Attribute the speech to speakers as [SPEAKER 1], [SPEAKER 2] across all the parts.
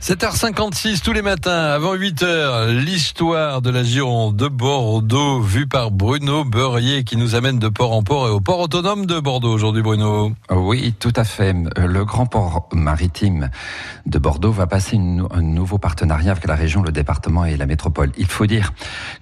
[SPEAKER 1] 7h56 tous les matins avant 8h, l'histoire de la Gironde de Bordeaux vue par Bruno Beurrier qui nous amène de port en port et au port autonome de Bordeaux aujourd'hui Bruno.
[SPEAKER 2] Oui, tout à fait. Le grand port maritime de Bordeaux va passer un nouveau partenariat avec la région, le département et la métropole. Il faut dire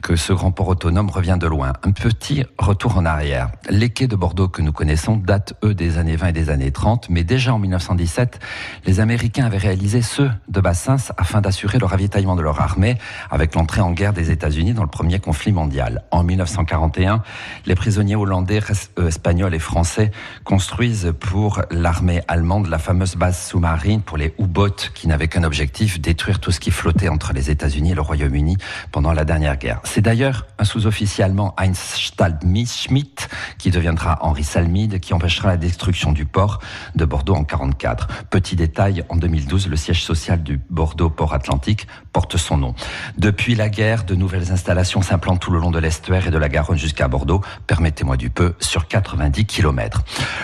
[SPEAKER 2] que ce grand port autonome revient de loin. Un petit retour en arrière. Les quais de Bordeaux que nous connaissons datent eux des années 20 et des années 30, mais déjà en 1917, les Américains avaient réalisé ceux de afin d'assurer le ravitaillement de leur armée avec l'entrée en guerre des États-Unis dans le premier conflit mondial. En 1941, les prisonniers hollandais, euh, espagnols et français construisent pour l'armée allemande la fameuse base sous-marine pour les U-boats qui n'avaient qu'un objectif, détruire tout ce qui flottait entre les États-Unis et le Royaume-Uni pendant la dernière guerre. C'est d'ailleurs un sous-officier allemand Heinz Schmidt qui deviendra Henri Salmide qui empêchera la destruction du port de Bordeaux en 44. Petit détail, en 2012, le siège social du Bordeaux Port Atlantique porte son nom. Depuis la guerre, de nouvelles installations s'implantent tout le long de l'estuaire et de la Garonne jusqu'à Bordeaux, permettez-moi du peu, sur 90 km.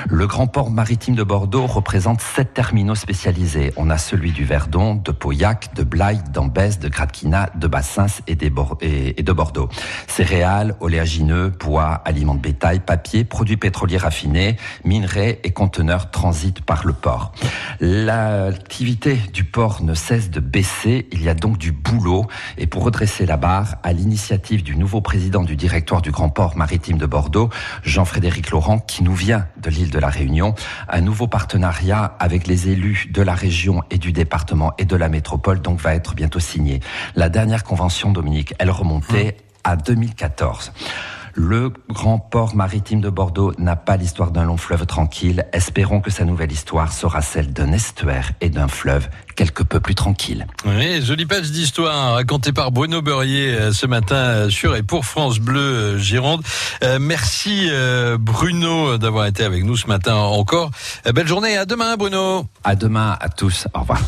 [SPEAKER 2] Le grand port maritime de Bordeaux représente sept terminaux spécialisés. On a celui du Verdon, de Pauillac, de Blaye, d'Ambès, de Gradquina, de Bassins et, de Bordeaux. Céréales, oléagineux, bois, aliments de bétail, papier, produits pétroliers raffinés, minerais et conteneurs transitent par le port. L'activité du port ne cesse de baisser. Il y a donc du boulot. Et pour redresser la barre, à l'initiative du nouveau président du directoire du Grand Port maritime de Bordeaux, Jean-Frédéric Laurent, qui nous vient de l'île de la Réunion, un nouveau partenariat avec les élus de la région et du département et de la métropole, donc va être bientôt signé. La dernière convention, Dominique, elle remontait à 2014. Le grand port maritime de Bordeaux n'a pas l'histoire d'un long fleuve tranquille. Espérons que sa nouvelle histoire sera celle d'un estuaire et d'un fleuve quelque peu plus tranquille.
[SPEAKER 1] Oui, jolie page d'histoire racontée par Bruno Beurrier euh, ce matin euh, sur et pour France Bleu euh, Gironde. merci Bruno d'avoir été avec nous ce matin encore. Belle journée, à demain Bruno.
[SPEAKER 2] À demain à tous, au revoir.